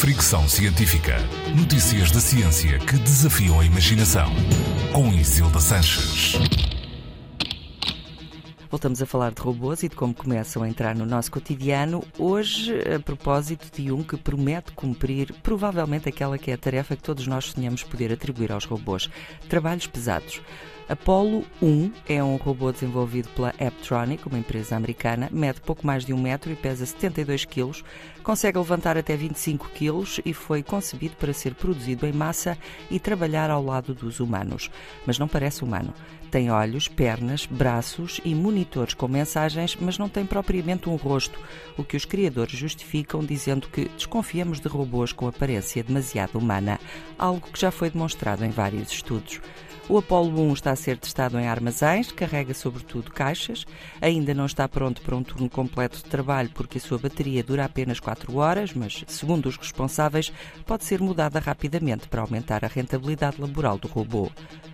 Fricção Científica. Notícias da ciência que desafiam a imaginação. Com Isilda Sanches. Voltamos a falar de robôs e de como começam a entrar no nosso cotidiano. Hoje, a propósito de um que promete cumprir provavelmente aquela que é a tarefa que todos nós sonhamos poder atribuir aos robôs: trabalhos pesados. Apollo 1 é um robô desenvolvido pela Apptronic, uma empresa americana, mede pouco mais de um metro e pesa 72 quilos, consegue levantar até 25 quilos e foi concebido para ser produzido em massa e trabalhar ao lado dos humanos. Mas não parece humano. Tem olhos, pernas, braços e monitores com mensagens, mas não tem propriamente um rosto, o que os criadores justificam dizendo que desconfiamos de robôs com aparência demasiado humana, algo que já foi demonstrado em vários estudos. O Apollo 1 está a ser testado em armazéns, carrega sobretudo caixas. Ainda não está pronto para um turno completo de trabalho porque a sua bateria dura apenas 4 horas, mas, segundo os responsáveis, pode ser mudada rapidamente para aumentar a rentabilidade laboral do robô.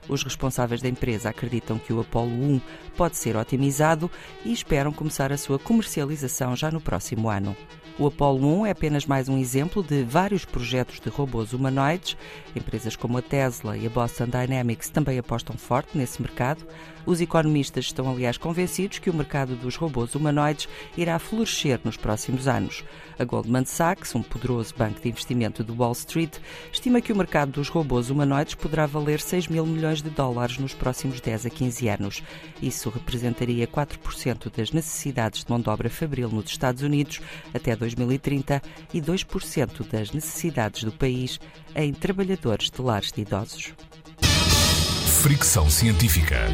Os responsáveis da empresa acreditam que o Apollo 1 pode ser otimizado e esperam começar a sua comercialização já no próximo ano. O Apollo 1 é apenas mais um exemplo de vários projetos de robôs humanoides. Empresas como a Tesla e a Boston Dynamics também apostam forte nesse mercado. Os economistas estão, aliás, convencidos que o mercado dos robôs humanoides irá florescer nos próximos anos. A Goldman Sachs, um poderoso banco de investimento do Wall Street, estima que o mercado dos robôs humanoides poderá valer 6 mil milhões de dólares nos próximos 10 a 15 anos. Isso representaria 4% das necessidades de mão de obra fabril nos Estados Unidos até 2030 e 2% das necessidades do país em trabalhadores de lares de idosos. Fricção Científica.